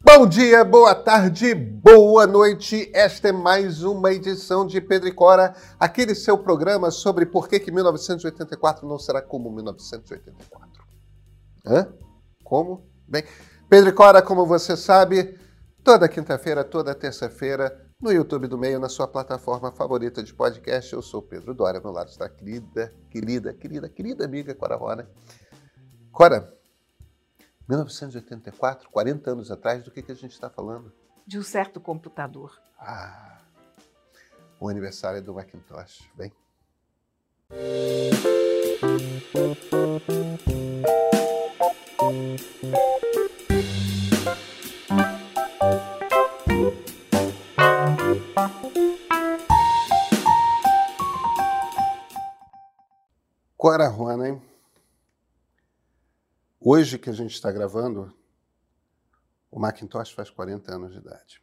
Bom dia, boa tarde, boa noite. Esta é mais uma edição de Pedro e Cora, aquele seu programa sobre por que, que 1984 não será como 1984. Hã? Como? Bem, Pedro e Cora, como você sabe, toda quinta-feira, toda terça-feira, no YouTube do Meio, na sua plataforma favorita de podcast. Eu sou Pedro Dória, meu lado está a querida, querida, querida, querida amiga Cora Rona. Cora, 1984, 40 anos atrás, do que, que a gente está falando? De um certo computador. Ah, o aniversário do Macintosh. Vem. Cora Rona, hein? Hoje que a gente está gravando, o Macintosh faz 40 anos de idade.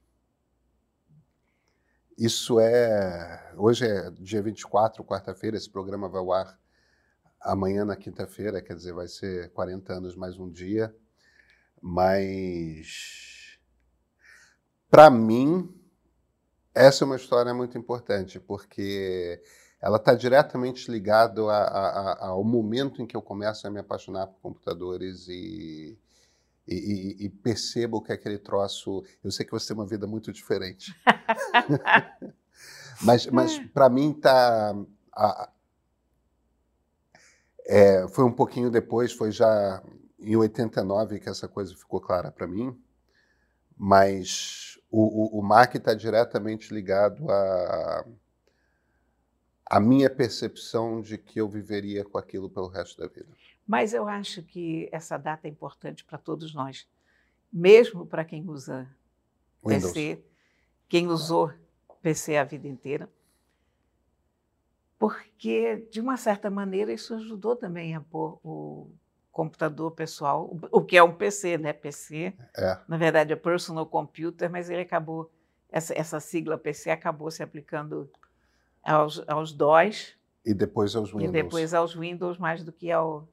Isso é. Hoje é dia 24, quarta-feira, esse programa vai ao ar amanhã, na quinta-feira, quer dizer, vai ser 40 anos mais um dia. Mas. Para mim, essa é uma história muito importante, porque ela está diretamente ligada ao momento em que eu começo a me apaixonar por computadores e, e, e, percebo que aquele troço. Eu sei que você tem uma vida muito diferente. mas mas para mim tá. A, é, foi um pouquinho depois, foi já em 89 que essa coisa ficou clara para mim. Mas o, o, o Mac está diretamente ligado a a minha percepção de que eu viveria com aquilo pelo resto da vida. Mas eu acho que essa data é importante para todos nós, mesmo para quem usa Windows. PC, quem usou PC a vida inteira, porque de uma certa maneira isso ajudou também a pôr o computador pessoal, o que é um PC, né? PC, é. na verdade é personal computer, mas ele acabou essa, essa sigla PC acabou se aplicando aos, aos DOS. E depois aos Windows. E depois aos Windows, mais do que ao,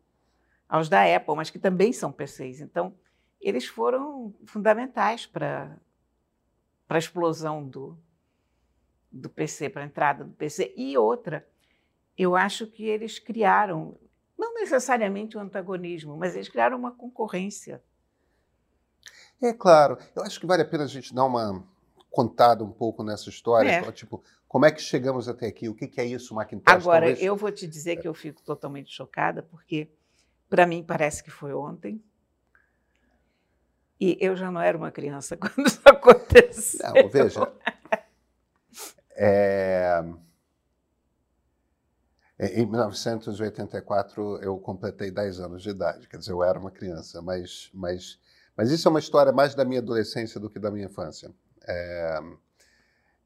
aos da Apple, mas que também são PCs. Então, eles foram fundamentais para a explosão do, do PC, para a entrada do PC. E outra, eu acho que eles criaram, não necessariamente um antagonismo, mas eles criaram uma concorrência. É claro. Eu acho que vale a pena a gente dar uma contada um pouco nessa história. É. Tipo, como é que chegamos até aqui? O que, que é isso, Macintosh? Agora, Talvez... eu vou te dizer que eu fico totalmente chocada, porque para mim parece que foi ontem. E eu já não era uma criança quando isso aconteceu. Não, veja. É... Em 1984, eu completei 10 anos de idade, quer dizer, eu era uma criança, mas, mas, mas isso é uma história mais da minha adolescência do que da minha infância. É...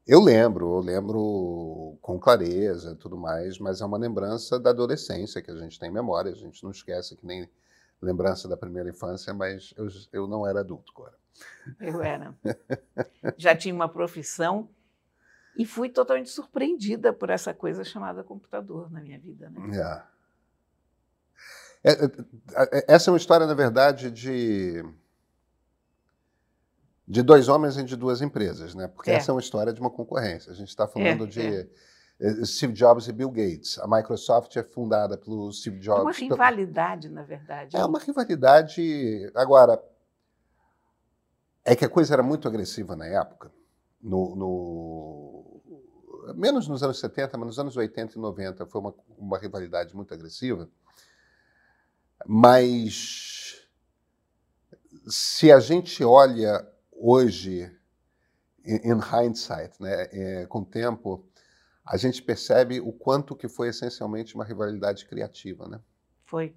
Eu lembro, eu lembro com clareza tudo mais, mas é uma lembrança da adolescência que a gente tem memória, a gente não esquece que nem lembrança da primeira infância, mas eu, eu não era adulto agora. Eu era. Já tinha uma profissão e fui totalmente surpreendida por essa coisa chamada computador na minha vida. Né? É. É, é, é essa é uma história, na verdade, de de dois homens e de duas empresas, né? Porque é. essa é uma história de uma concorrência. A gente está falando é, de é. Steve Jobs e Bill Gates. A Microsoft é fundada pelo Steve Jobs. É uma rivalidade, na verdade. É uma rivalidade. Agora, é que a coisa era muito agressiva na época. No, no, menos nos anos 70, mas nos anos 80 e 90 foi uma, uma rivalidade muito agressiva. Mas se a gente olha hoje, in hindsight, né, é, com o tempo, a gente percebe o quanto que foi essencialmente uma rivalidade criativa, né? Foi.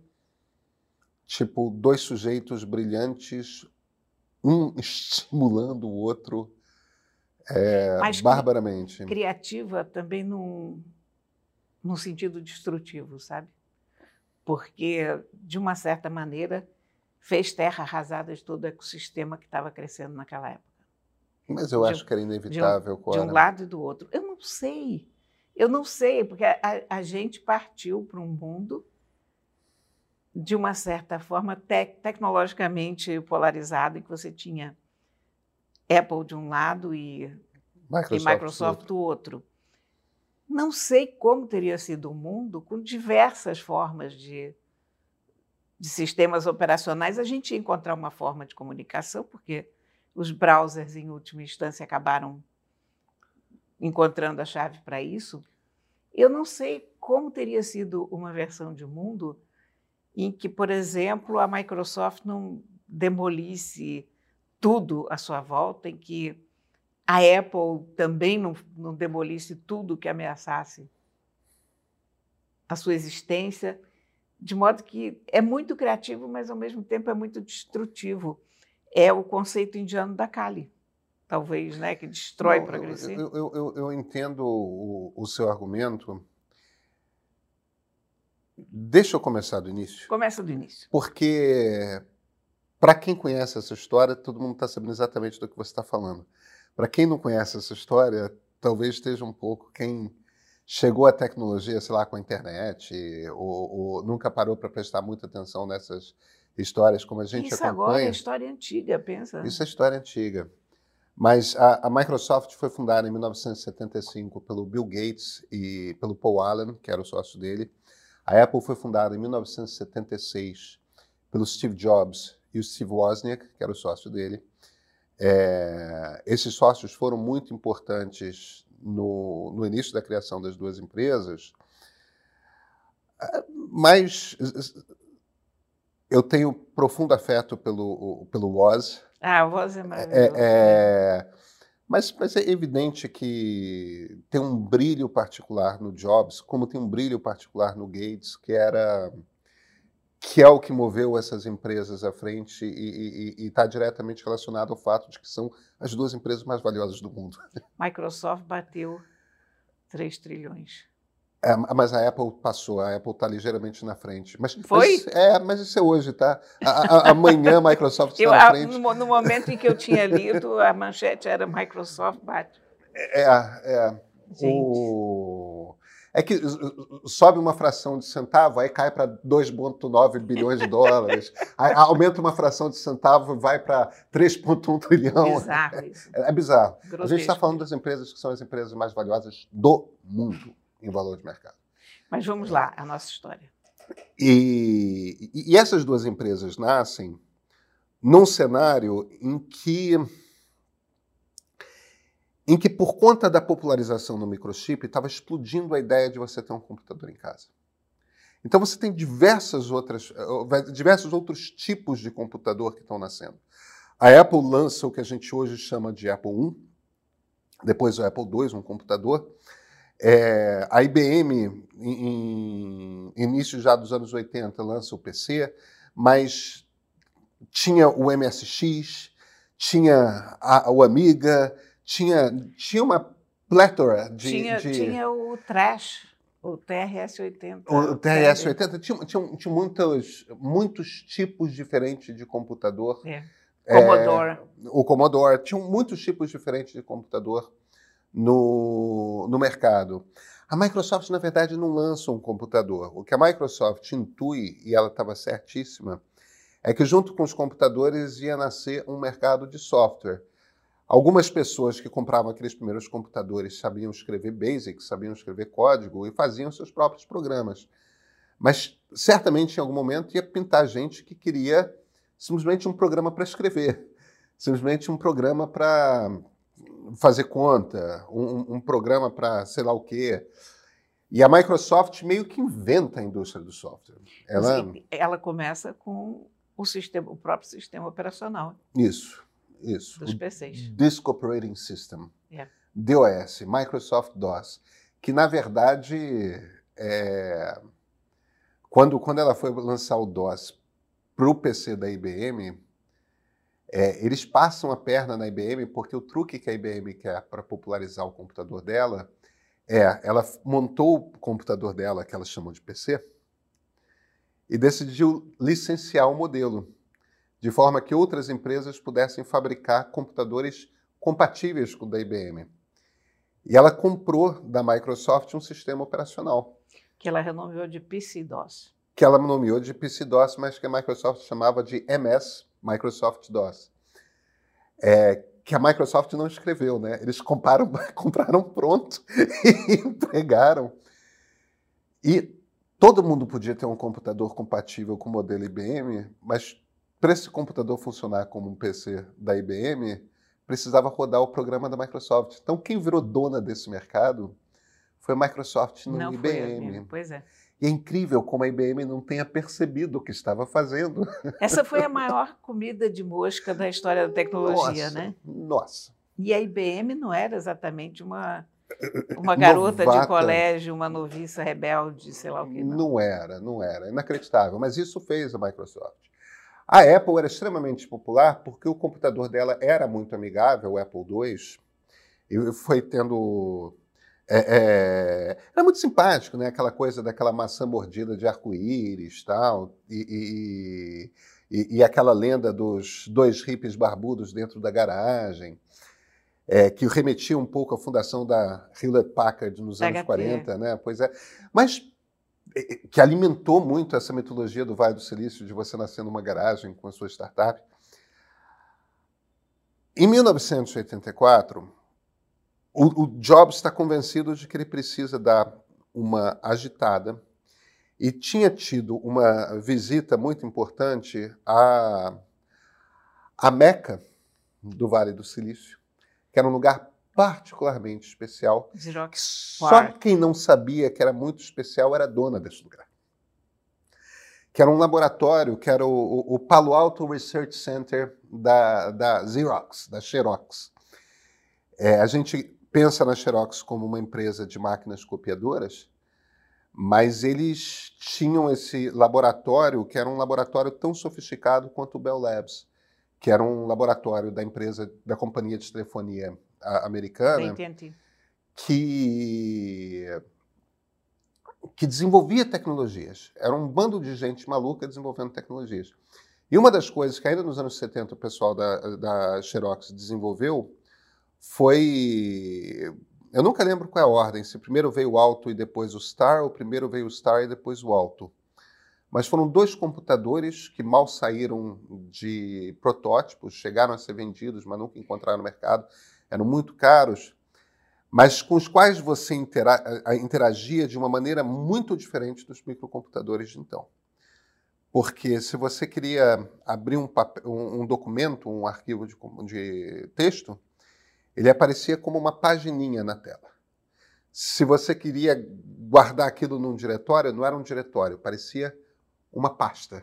Tipo, dois sujeitos brilhantes, um estimulando o outro é, Mas barbaramente. Criativa também num, num sentido destrutivo, sabe? Porque, de uma certa maneira, fez terra arrasada de todo o ecossistema que estava crescendo naquela época. Mas eu de, acho que era inevitável. De um, de um lado e do outro. Eu não sei. Eu não sei, porque a, a gente partiu para um mundo de uma certa forma tec tecnologicamente polarizado, em que você tinha Apple de um lado e Microsoft, e Microsoft do outro. Não sei como teria sido o mundo com diversas formas de, de sistemas operacionais. A gente ia encontrar uma forma de comunicação, porque os browsers, em última instância, acabaram encontrando a chave para isso. Eu não sei como teria sido uma versão de mundo em que, por exemplo, a Microsoft não demolisse tudo à sua volta, em que a Apple também não, não demolisse tudo que ameaçasse a sua existência, de modo que é muito criativo, mas ao mesmo tempo é muito destrutivo. É o conceito indiano da Kali, talvez, né, que destrói para crescer. Eu, eu, eu, eu, entendo o, o seu argumento. Deixa eu começar do início. Começa do início. Porque, para quem conhece essa história, todo mundo está sabendo exatamente do que você está falando. Para quem não conhece essa história, talvez esteja um pouco quem chegou à tecnologia, sei lá, com a internet, ou, ou nunca parou para prestar muita atenção nessas histórias, como a gente Isso acompanha. agora é história antiga, pensa. Isso é história antiga. Mas a, a, Microsoft foi fundada em 1975 pelo Bill Gates e pelo Paul Allen, que era o sócio dele. A Apple foi fundada em 1976 pelo Steve Jobs e o Steve Wozniak, que era o sócio dele. É, esses sócios foram muito importantes no, no, início da criação das duas empresas, mas eu tenho profundo afeto pelo, pelo Woz. Ah, o Woz é maravilhoso. É, é, mas, mas é evidente que tem um brilho particular no Jobs, como tem um brilho particular no Gates, que era que é o que moveu essas empresas à frente e está diretamente relacionado ao fato de que são as duas empresas mais valiosas do mundo. Microsoft bateu 3 trilhões. É, mas a Apple passou, a Apple está ligeiramente na frente. Mas, Foi? Mas, é, mas isso é hoje, tá? A, a, amanhã a Microsoft está na frente. No, no, momento em que eu tinha lido, a manchete era Microsoft bate. É, é. Gente. O... É que sobe uma fração de centavo, aí cai para 2,9 bilhões de dólares. aí aumenta uma fração de centavo, vai para 3,1 trilhão. Bizarro isso. É, é bizarro. Grotesco. A gente está falando das empresas que são as empresas mais valiosas do mundo em valor de mercado. Mas vamos lá, a nossa história. E, e essas duas empresas nascem num cenário em que em que, por conta da popularização do microchip, estava explodindo a ideia de você ter um computador em casa. Então você tem diversas outras, eh, diversos outros tipos de computador que estão nascendo. A Apple lança o que a gente hoje chama de Apple I, depois o Apple II, um computador. É, a IBM, em, em início já dos anos 80, lança o PC, mas tinha o MSX, tinha a, o Amiga, tinha, tinha uma plétora de tinha, de... tinha o Trash, o TRS-80. O TRS-80 tinha, tinha, tinha muitos, muitos tipos diferentes de computador. É. Commodore. É, o Commodore. Tinham muitos tipos diferentes de computador no, no mercado. A Microsoft, na verdade, não lança um computador. O que a Microsoft intui, e ela estava certíssima, é que junto com os computadores ia nascer um mercado de software. Algumas pessoas que compravam aqueles primeiros computadores sabiam escrever BASIC, sabiam escrever código e faziam seus próprios programas. Mas certamente em algum momento ia pintar gente que queria simplesmente um programa para escrever, simplesmente um programa para fazer conta, um, um programa para sei lá o quê. E a Microsoft meio que inventa a indústria do software. Ela, ela começa com o, sistema, o próprio sistema operacional. Isso. Isso. Dos PCs. Disk Operating System. Yeah. DOS, Microsoft DOS. Que, na verdade, é... quando, quando ela foi lançar o DOS para o PC da IBM, é, eles passam a perna na IBM porque o truque que a IBM quer para popularizar o computador dela é, ela montou o computador dela, que elas chamam de PC, e decidiu licenciar o modelo de forma que outras empresas pudessem fabricar computadores compatíveis com o da IBM. E ela comprou da Microsoft um sistema operacional. Que ela renomeou de PC-DOS. Que ela nomeou de PC-DOS, mas que a Microsoft chamava de MS, Microsoft DOS. É, que a Microsoft não escreveu, né? Eles compraram, compraram pronto e entregaram. E todo mundo podia ter um computador compatível com o modelo IBM, mas para esse computador funcionar como um PC da IBM, precisava rodar o programa da Microsoft. Então, quem virou dona desse mercado foi a Microsoft no Não IBM. Pois é. E é incrível como a IBM não tenha percebido o que estava fazendo. Essa foi a maior comida de mosca da história da tecnologia, nossa, né? Nossa. E a IBM não era exatamente uma, uma garota Novata. de colégio, uma noviça rebelde, sei lá o que. Não. Não era, não era. Inacreditável. Mas isso fez a Microsoft. A Apple era extremamente popular porque o computador dela era muito amigável, o Apple II, e foi tendo. é, é, era muito simpático, né? Aquela coisa daquela maçã mordida de arco-íris tal, e, e, e, aquela lenda dos dois hippies barbudos dentro da garagem, é, que remetia um pouco à fundação da Hewlett Packard nos anos HP. 40, né? Pois é. Mas que alimentou muito essa mitologia do Vale do Silício, de você nascer numa garagem com a sua startup. Em 1984, o, o Jobs está convencido de que ele precisa dar uma agitada e tinha tido uma visita muito importante à, à Meca do Vale do Silício, que era um lugar particularmente especial Xerox só quem não sabia que era muito especial era a dona desse lugar. Que era um laboratório, que era o, o- o Palo Alto Research Center da, da Xerox, da Xerox. É, a gente pensa na Xerox como uma empresa de máquinas copiadoras, mas eles tinham esse laboratório, que era um laboratório tão sofisticado quanto o Bell Labs, que era um laboratório da empresa, da companhia de telefonia americana que que desenvolvia tecnologias. Era um bando de gente maluca desenvolvendo tecnologias. E uma das coisas que ainda nos anos 70 o pessoal da, da Xerox desenvolveu foi... Eu nunca lembro qual é a ordem, se primeiro veio o Alto e depois o Star, ou primeiro veio o Star e depois o Alto. Mas foram dois computadores que mal saíram de protótipos, chegaram a ser vendidos, mas nunca encontraram no mercado, eram muito caros, mas com os quais você interagia de uma maneira muito diferente dos microcomputadores de então. Porque se você queria abrir um, pape- um- um documento, um arquivo de, de texto, ele aparecia como uma pagininha na tela. Se você queria guardar aquilo num diretório, não era um diretório, parecia uma pasta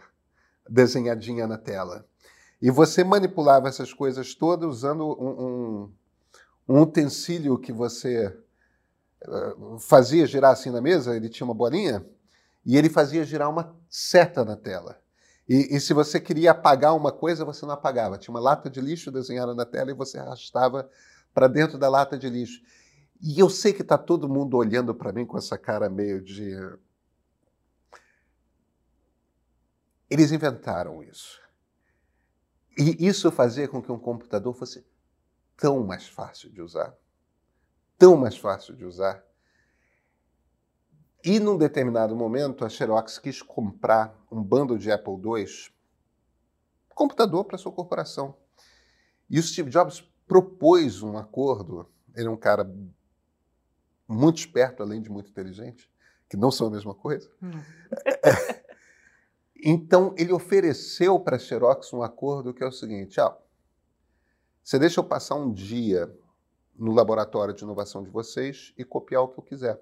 desenhadinha na tela. E você manipulava essas coisas todas usando um- um, um utensílio que você eh, fazia girar assim na mesa, ele tinha uma bolinha, e ele fazia girar uma seta na tela. E, e se você queria apagar uma coisa, você não apagava. Tinha uma lata de lixo desenhada na tela e você arrastava para dentro da lata de lixo. E eu sei que está todo mundo olhando para mim com essa cara meio de. Eles inventaram isso. E isso fazia com que um computador fosse tão mais fácil de usar. Tão mais fácil de usar. E num determinado momento, a Xerox quis comprar um bando de Apple II, computador para sua corporação. E o Steve Jobs propôs um acordo. Ele é um cara muito esperto, além de muito inteligente, que não são a mesma coisa. Hum. Então, ele ofereceu para a Xerox um acordo que é o seguinte: ó, você deixa eu passar um dia no laboratório de inovação de vocês e copiar o que eu quiser.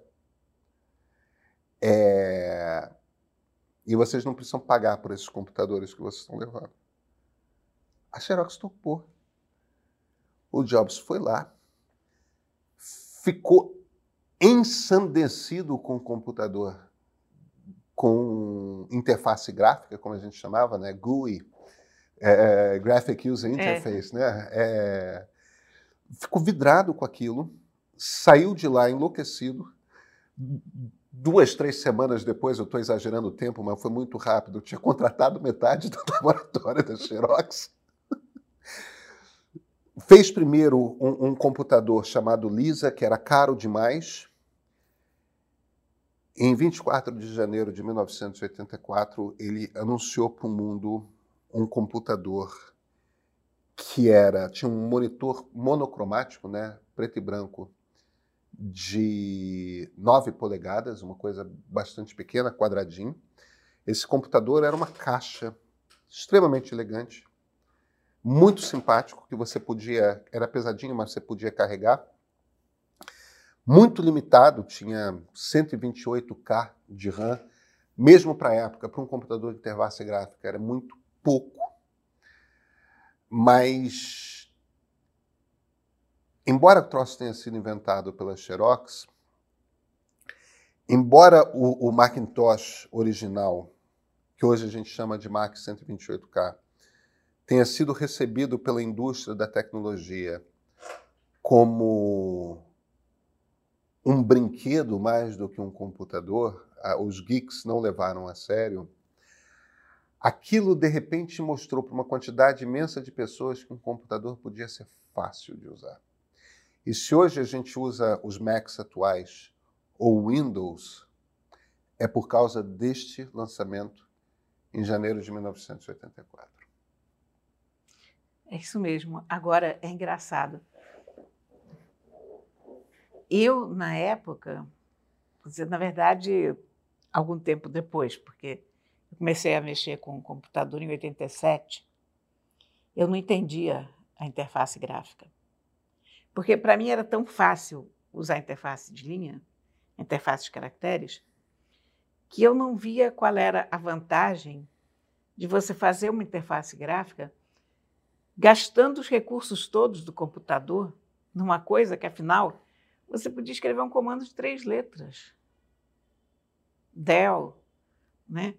É, E vocês não precisam pagar por esses computadores que vocês estão levando. A Xerox topou. O Jobs foi lá, ficou ensandecido com o computador com interface gráfica, como a gente chamava, né? GUI, é, Graphic User Interface, né? É, ficou vidrado com aquilo, saiu de lá enlouquecido. Duas, três semanas depois, eu estou exagerando o tempo, mas foi muito rápido. Eu tinha contratado metade do laboratório da Xerox. Fez primeiro um, um computador chamado Lisa, que era caro demais. Em 24 de janeiro de 1984, ele anunciou para o mundo um computador que era tinha um monitor monocromático, né, preto e branco, de 9 polegadas, uma coisa bastante pequena, quadradinho. Esse computador era uma caixa extremamente elegante, muito simpático, que você podia, era pesadinho, mas você podia carregar. Muito limitado, tinha 128K de RAM, mesmo para a época, para um computador de interface gráfica, era muito pouco. Mas, embora o troço tenha sido inventado pela Xerox, embora o, o Macintosh original, que hoje a gente chama de Mac 128K, tenha sido recebido pela indústria da tecnologia como um brinquedo mais do que um computador, os geeks não levaram a sério, aquilo de repente mostrou para uma quantidade imensa de pessoas que um computador podia ser fácil de usar. E se hoje a gente usa os Macs atuais ou Windows, é por causa deste lançamento em janeiro de 1984. É isso mesmo. Agora é engraçado. Eu, na época, na verdade, algum tempo depois, porque eu comecei a mexer com o computador em 87, eu não entendia a interface gráfica. Porque para mim era tão fácil usar a interface de linha, a interface de caracteres, que eu não via qual era a vantagem de você fazer uma interface gráfica gastando os recursos todos do computador numa coisa que, afinal, você podia escrever um comando de três letras. Del, né?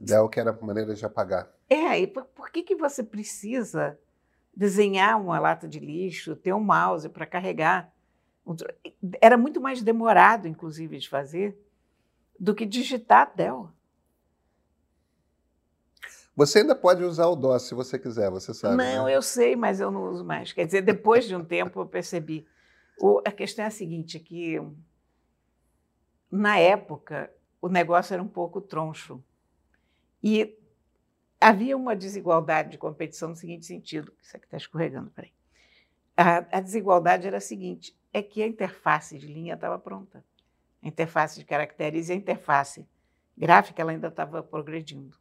Del que era a maneira de apagar. É, e por, por que, que você precisa desenhar uma lata de lixo, ter um mouse para carregar? Era muito mais demorado, inclusive, de fazer do que digitar Del. Você ainda pode usar o DOS se você quiser, você sabe. Não, né? eu sei, mas eu não uso mais. Quer dizer, depois de um tempo eu percebi. O, a questão é a seguinte, que na época o negócio era um pouco troncho. E havia uma desigualdade de competição no seguinte sentido. Isso aqui está escorregando, peraí. A, a desigualdade era a seguinte, é que a interface de linha estava pronta. A interface de caracteres e a interface gráfica ela ainda estava progredindo.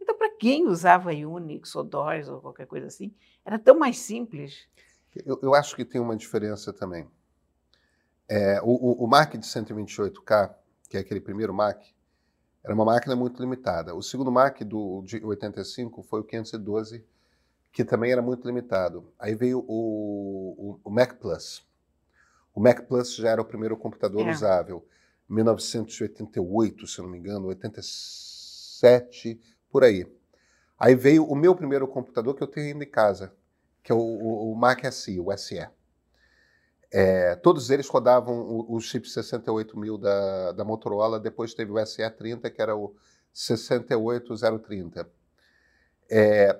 Então, para quem usava Unix ou DOS ou qualquer coisa assim, era tão mais simples. Eu, eu acho que tem uma diferença também. É, o, o, Mac de 128K, que é aquele primeiro Mac, era uma máquina muito limitada. O segundo Mac do, de 85 foi o 512, que também era muito limitado. Aí veio o, o, o Mac Plus. O Mac Plus já era o primeiro computador é. usável. 1988, se não me engano, 87, por aí. Aí veio o meu primeiro computador que eu tenho ainda em casa, que é o, o, o Mac SE, o SE. É, todos eles rodavam o, o chip 68000 da, da Motorola, depois teve o SE30, que era o 68030, é,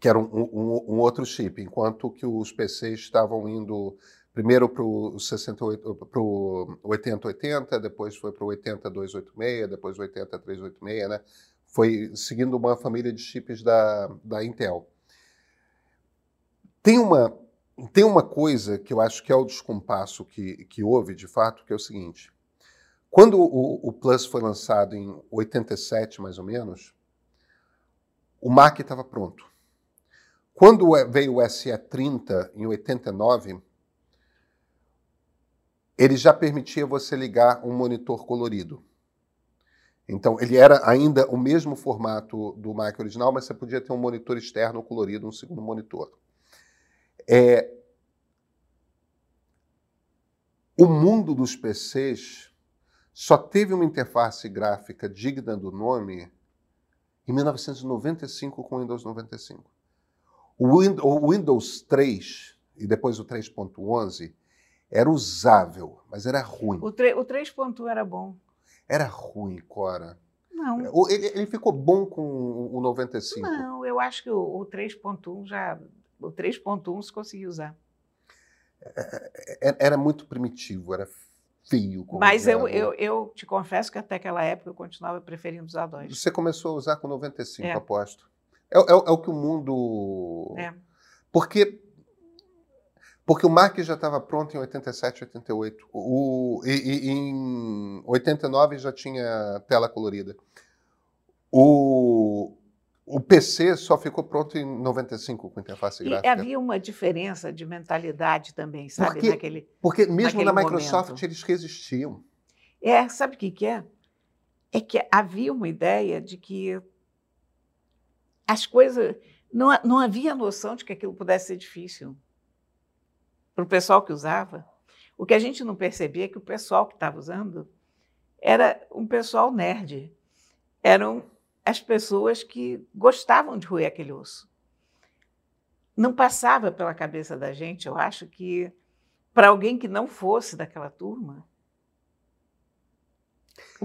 que era um, um, um, outro chip, enquanto que os PCs estavam indo primeiro para o 8080, depois foi para o 80286, depois o 80386, né? Foi seguindo uma família de chips da, da Intel. Tem uma, tem uma coisa que eu acho que é o descompasso que, que houve, de fato, que é o seguinte. Quando o, o Plus foi lançado em 87, mais ou menos, o Mac estava pronto. Quando veio o SE30, em 89, ele já permitia você ligar um monitor colorido. Então, ele era ainda o mesmo formato do Mac original, mas você podia ter um monitor externo colorido, um segundo monitor. É... O mundo dos PCs só teve uma interface gráfica digna do nome em 1995 com o Windows 95. O Windows 3 e depois o 3.11 era usável, mas era ruim. O, o 3.1 era bom. Era ruim, Cora. Não. Ele, ele, ficou bom com o 95. Não, eu acho que o, o 3.1 já. O 3.1 se conseguiu usar. É, é, é, era muito primitivo, era feio. Mas eu, eu, eu, te confesso que até aquela época eu continuava preferindo usar DOS. Você começou a usar com 95, é. aposto. É, é, é o que o mundo. É. Porque, porque o Mac já estava pronto em 87, 88. O, e, e, em 89 já tinha tela colorida. O, o PC só ficou pronto em 95 com interface gráfica. E havia uma diferença de mentalidade também, sabe? Porque, naquele, porque mesmo naquele na Microsoft momento. eles resistiam. É, sabe o que, que é? É que havia uma ideia de que as coisas. Não, não havia noção de que aquilo pudesse ser difícil para o pessoal que usava. O que a gente não percebia é que o pessoal que estava usando era um pessoal nerd. Eram as pessoas que gostavam de roer aquele osso. Não passava pela cabeça da gente, eu acho, que para alguém que não fosse daquela turma,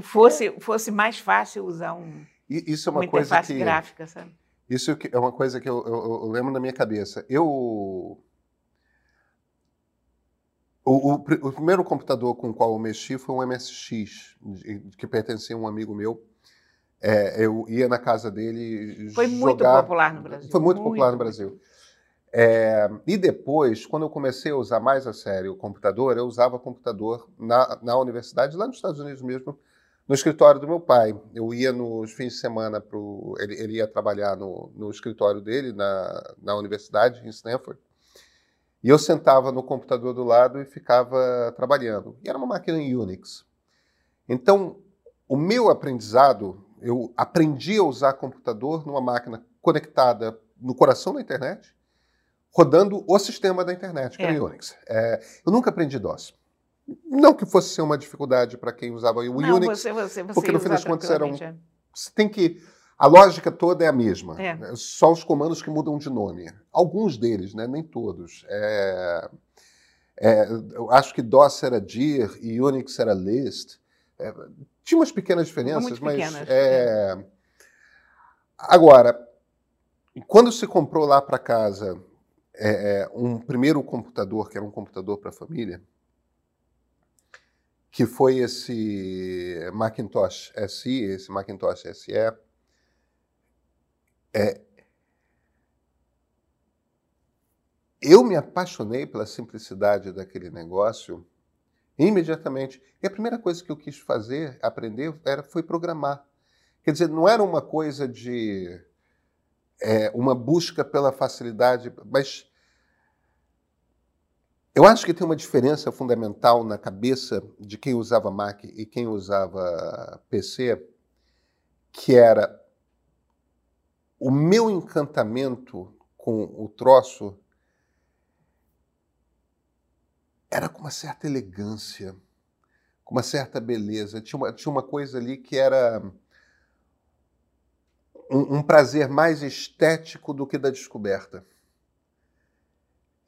fosse, fosse mais fácil usar um, Isso é uma, uma coisa que gráfica, sabe? isso é uma coisa que eu, eu- eu lembro na minha cabeça. Eu o, o, o primeiro computador com o qual eu mexi foi um MSX que pertencia a um amigo meu. É, eu ia na casa dele Foi muito jogar- popular no Brasil. Foi muito, popular no Brasil. É, e depois, quando eu comecei a usar mais a sério o computador, eu usava computador na, na universidade, lá nos Estados Unidos mesmo, no escritório do meu pai. Eu ia nos fins de semana para ele, ele ia trabalhar no, no escritório dele, na, na universidade, em Stanford. E eu sentava no computador do lado e ficava trabalhando. E era uma máquina em Unix. Então, o meu aprendizado, eu aprendi a usar computador numa máquina conectada no coração da internet, rodando o sistema da internet, que era É. Unix. É, eu nunca aprendi DOS. Não que fosse ser uma dificuldade para quem usava o não, Unix, você, você, você porque no fim das contas era um- tranquilamente, você tem que. A lógica toda é a mesma. É. né? Só os comandos que mudam de nome. Alguns deles, né? nem todos. É, é, eu acho que DOS era dir e Unix era list. É, tinha umas pequenas diferenças, mas. pequenas, é, Agora, quando se comprou lá para casa é, é, um primeiro computador, que era um computador para a família, que foi esse Macintosh SE, esse Macintosh SE, é, eu me apaixonei pela simplicidade daquele negócio imediatamente. E a primeira coisa que eu quis fazer, aprender, era, foi programar. Quer dizer, não era uma coisa de é, uma busca pela facilidade, mas eu acho que tem uma diferença fundamental na cabeça de quem usava Mac e quem usava PC, que era o meu encantamento com o troço era com uma certa elegância, com uma certa beleza. Tinha uma, tinha uma coisa ali que era um, um prazer mais estético do que da descoberta.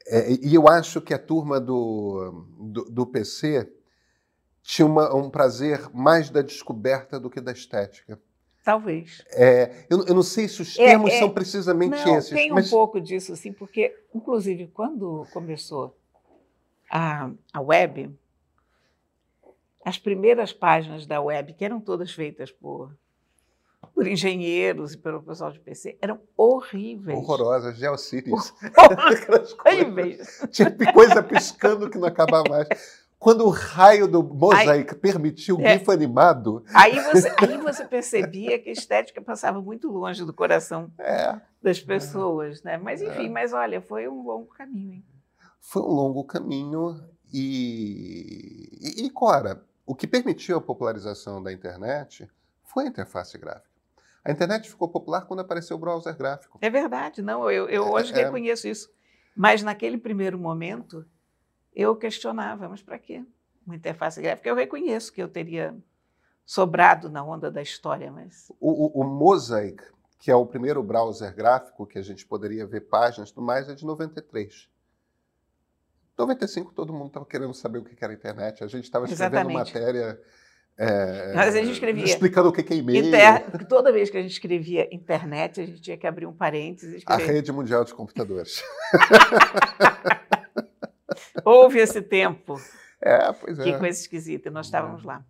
É, e eu acho que a turma do, do, do PC tinha uma, um prazer mais da descoberta do que da estética. Talvez. É, eu, eu não sei se os É, termos é, são precisamente Não, esses, tem um mas pouco disso, sim, porque, inclusive, quando começou a, a web, as primeiras páginas da web, que eram todas feitas por, por engenheiros e pelo pessoal de PC, eram horríveis. horrorosas, GeoCities. Coisas. Horríveis. Tinha coisa piscando que não acabava mais. Quando o raio do Mosaic permitiu o É. GIF animado, Aí você, aí você percebia que a estética passava muito longe do coração é, das pessoas, né? Mas enfim, mas olha, foi um longo caminho, hein? Foi um longo caminho e, e, e, Cora, o que permitiu a popularização da internet foi a interface gráfica. A internet ficou popular quando apareceu o browser gráfico. É verdade, não, eu, eu hoje É, é. reconheço isso. Mas naquele primeiro momento, eu questionava, mas para quê uma interface gráfica? Eu reconheço que eu teria sobrado na onda da história, mas O, o, o Mosaic, que é o primeiro browser gráfico que a gente poderia ver páginas e tudo mais, é de 93. 95 todo mundo estava querendo saber o que era a internet. A gente estava escrevendo matéria é, Mas a gente escrevia explicando o que é e-mail. Inter- Toda vez que a gente escrevia internet, a gente tinha que abrir um parênteses e A escrever. rede mundial de computadores. Houve esse tempo, É, pois que é. coisa esquisita, nós estávamos lá.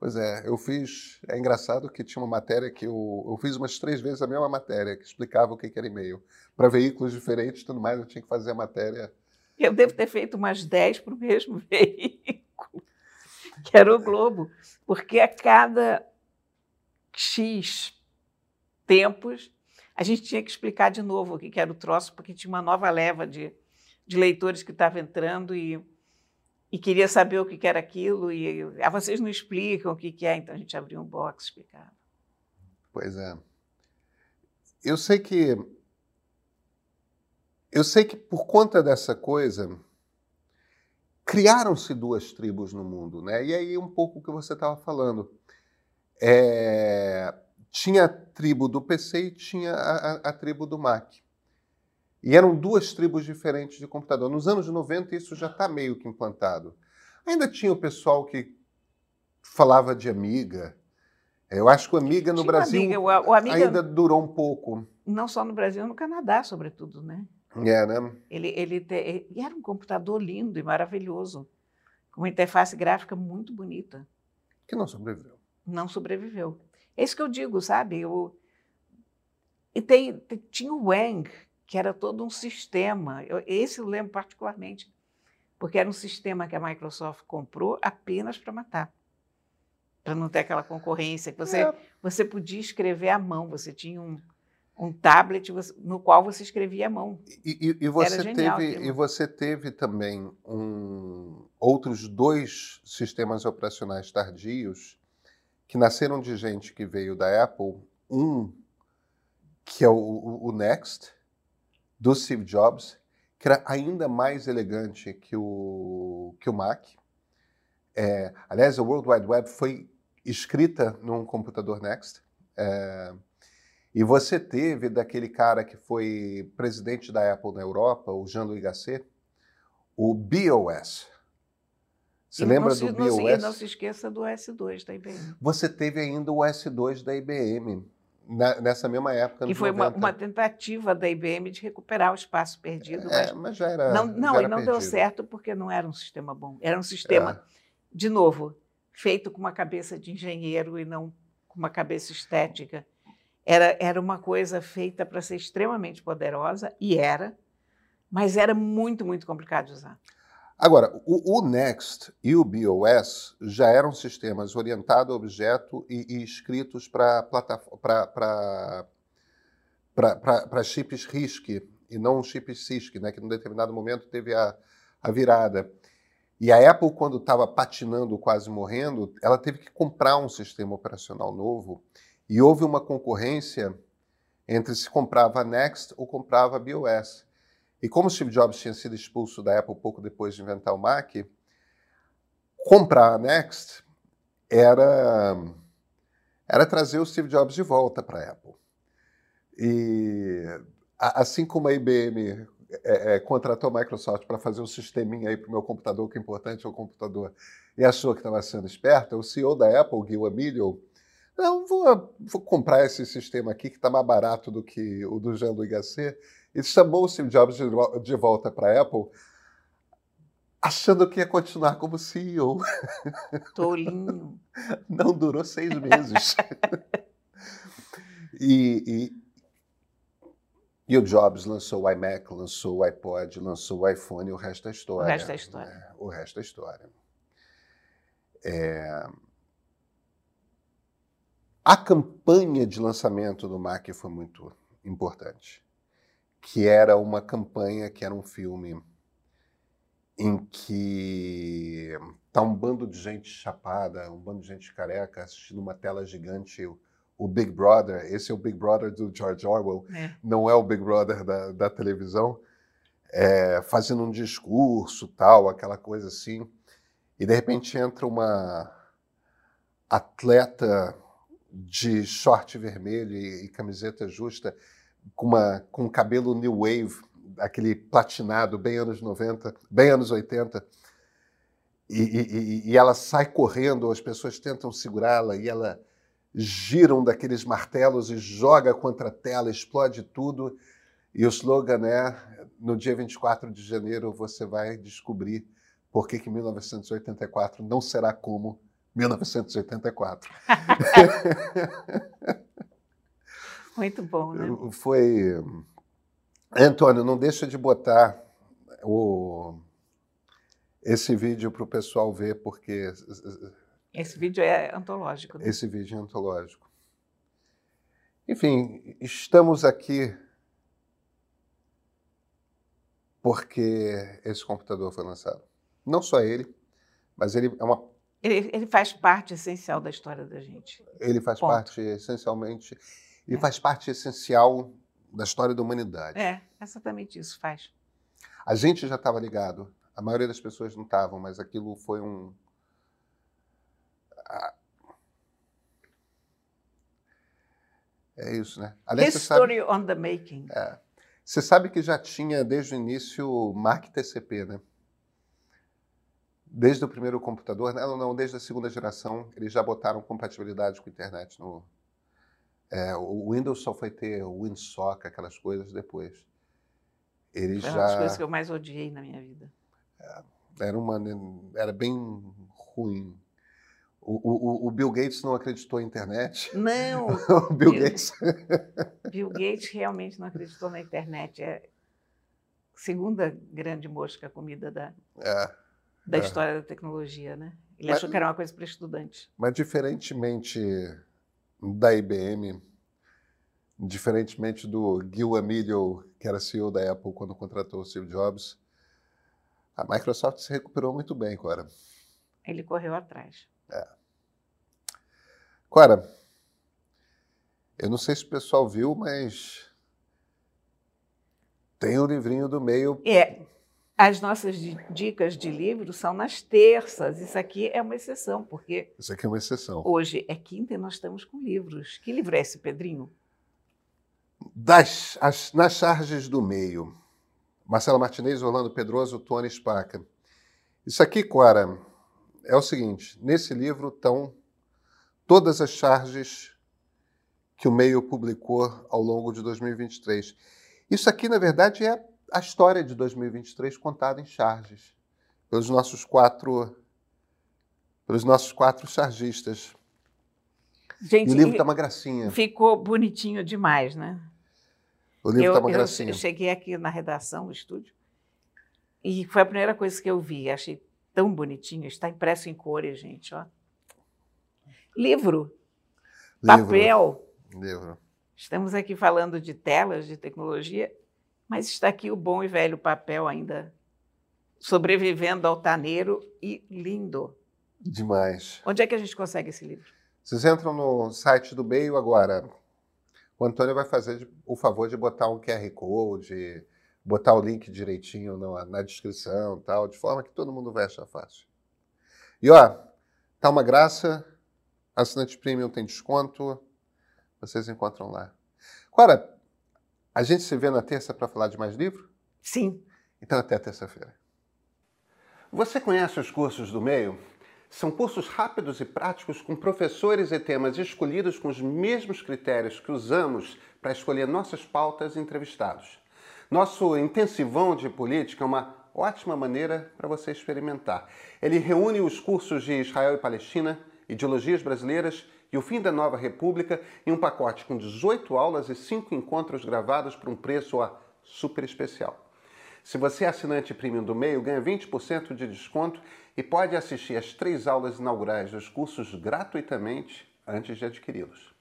Pois é, eu fiz. É engraçado que tinha uma matéria que eu, eu fiz umas três vezes a mesma matéria, que explicava o que era e-mail. Para veículos diferentes e tudo mais, eu tinha que fazer a matéria. Eu devo ter feito umas dez para o mesmo veículo, que era o Globo, porque a cada X tempos a gente tinha que explicar de novo o que era o troço, porque tinha uma nova leva de, de leitores que estava entrando e e queria saber o que era aquilo, e ah, vocês não explicam o que é, então a gente abriu um box e explicava. Pois é. Eu sei que. Eu sei que por conta dessa coisa, criaram-se duas tribos no mundo, né? E aí um pouco o que você estava falando. É, tinha a tribo do PC e tinha a, a, a tribo do Mac. E eram duas tribos diferentes de computador. Nos anos 90, isso já está meio que implantado. Ainda tinha o pessoal que falava de Amiga. Eu acho que o Amiga no tinha Brasil amiga. O, o amiga, ainda durou um pouco. Não só no Brasil, no Canadá, sobretudo, né? É, né? Ele, ele, te, ele era um computador lindo e maravilhoso, com uma interface gráfica muito bonita. Que não sobreviveu. Não sobreviveu. É isso que eu digo, sabe? Eu, e tem, tinha o Wang, que era todo um sistema. Eu, esse eu lembro particularmente, porque era um sistema que a Microsoft comprou apenas para matar, para não ter aquela concorrência. Que você, é. você podia escrever à mão, você tinha um, um tablet no qual você escrevia à mão. E, e, e você, genial, teve, e você teve também um, outros dois sistemas operacionais tardios que nasceram de gente que veio da Apple. Um que é o, o Next, do Steve Jobs, que era ainda mais elegante que o, que o Mac. É, aliás, a World Wide Web foi escrita num computador Next. É, e você teve daquele cara que foi presidente da Apple na Europa, o Jean-Louis Gasset, o BOS. Você e lembra se, do BOS? Não, e não se esqueça do S2 da IBM. Você teve ainda o S2 da IBM na, nessa mesma época. Que foi uma, uma, tentativa da IBM de recuperar o espaço perdido. É, mas, mas já era. Não, não já e não deu certo porque não era um sistema bom. Era um sistema, é. de novo, feito com uma cabeça de engenheiro e não com uma cabeça estética. Era, era uma coisa feita para ser extremamente poderosa, e era, mas era muito, muito complicado de usar. Agora, o, o, Next e o BOS já eram sistemas orientados a objeto e, e escritos para chips RISC e não chips CISC, né, que num determinado momento teve a, a virada. E a Apple, quando estava patinando, quase morrendo, ela teve que comprar um sistema operacional novo e houve uma concorrência entre se comprava a Next ou comprava a BOS. E como Steve Jobs tinha sido expulso da Apple pouco depois de inventar o Mac, comprar a Next era, era trazer o Steve Jobs de volta para a Apple. E assim como a IBM é, é, contratou a Microsoft para fazer um sisteminha aí para o meu computador, que é importante é o computador, e achou que estava sendo esperta, o CEO da Apple, Gil Amelio, não, vou, vou comprar esse sistema aqui que está mais barato do que o do Jean-Louis Gasset, e chamou o Steve Jobs de volta para a Apple, achando que ia continuar como CEO. Tolinho. Não durou seis meses. e, e, e, o Jobs lançou o iMac, lançou o iPod, lançou o iPhone e o resto é história. O resto é história. É, o resto é história. É... A campanha de lançamento do Mac foi muito importante que era uma campanha, que era um filme em que tá um bando de gente chapada, um bando de gente careca assistindo uma tela gigante o Big Brother. Esse é o Big Brother do George Orwell, é. não é o Big Brother da, da televisão. É, fazendo um discurso, tal, aquela coisa assim. E de repente entra uma atleta de short vermelho e, e camiseta justa com, uma, com cabelo new wave, aquele platinado, bem anos 90, bem anos 80. E, e, e ela sai correndo, as pessoas tentam segurá-la e ela gira um daqueles martelos e joga contra a tela, explode tudo. E o slogan é: no dia 24 de janeiro você vai descobrir por que, que 1984 não será como 1984. Muito bom, né? Foi. Antônio, não deixa de botar o... esse vídeo para o pessoal ver, porque. Esse vídeo é antológico. Né? Esse vídeo é antológico. Enfim, estamos aqui porque esse computador foi lançado. Não só ele, mas ele é uma. Ele, ele faz parte essencial da história da gente. Ele faz Ponto. parte essencialmente. Ele É. faz parte essencial da história da humanidade. É, exatamente isso faz. A gente já estava ligado. A maioria das pessoas não estavam, mas aquilo foi um. É isso, né? Aliás, você sabe, History on the making. você sabe que já tinha desde o início o Mac TCP, né? Desde o primeiro computador, não, não, desde a segunda geração, eles já botaram compatibilidade com a internet no. É, o Windows só foi ter o WinSock, aquelas coisas depois. Eles Foi uma das já coisas que eu mais odiei na minha vida. era uma era bem ruim. O, o, o Bill Gates não acreditou na internet. Não, O Bill Bill- Gates. Bill Gates realmente não acreditou na internet. É a segunda grande mosca comida da, É, da É. história da tecnologia, né? Ele Mas- achou que era uma coisa para estudantes. mas diferentemente da IBM, diferentemente do Gil Amelio, que era CEO da Apple quando contratou o Steve Jobs, a Microsoft se recuperou muito bem, Cora. Ele correu atrás. Cora, eu não sei se o pessoal viu, mas tem o livrinho do meio. É, as nossas di- dicas de livro são nas terças. Isso aqui é uma exceção, porque Isso aqui é uma exceção. hoje é quinta e nós estamos com livros. Que livro é esse, Pedrinho? Das, as- nas charges do meio. Marcelo Martinez, Orlando Pedroso, Tony Spaca. Isso aqui, Cora, é o seguinte: nesse livro estão todas as charges que o meio publicou ao longo de 2023. Isso aqui, na verdade, é a história de 2023 contada em charges pelos nossos quatro pelos nossos quatro chargistas. Gente, E o livro está uma gracinha. ficou bonitinho demais, né? O livro eu, está uma eu gracinha. cheguei aqui na redação, no estúdio, e foi a primeira coisa que eu vi. Achei tão bonitinho. Está impresso em cores, gente. Ó. Livro, Livro, papel. livro. Estamos aqui falando de telas, de tecnologia, mas está aqui o bom e velho papel ainda sobrevivendo altaneiro e lindo. Demais. Onde é que a gente consegue esse livro? Vocês entram no site do Meio agora. O Antônio vai fazer o favor de botar um QR Code, botar o link direitinho na, na descrição tal, de forma que todo mundo vai achar fácil. E ó, tá uma graça. Assinante Premium tem desconto. Vocês encontram lá. Agora, a gente se vê na terça para falar de mais livro? Sim, Então, até terça-feira. Você conhece os cursos do meio? São cursos rápidos e práticos com professores e temas escolhidos com os mesmos critérios que usamos para escolher nossas pautas e entrevistados. Nosso intensivão de política é uma ótima maneira para você experimentar. Ele reúne os cursos de Israel e Palestina, ideologias brasileiras e o fim da nova república em um pacote com 18 aulas e 5 encontros gravados por um preço super especial. Se você é assinante premium do meio, ganha 20% de desconto e pode assistir às três aulas inaugurais dos cursos gratuitamente antes de adquiri-los.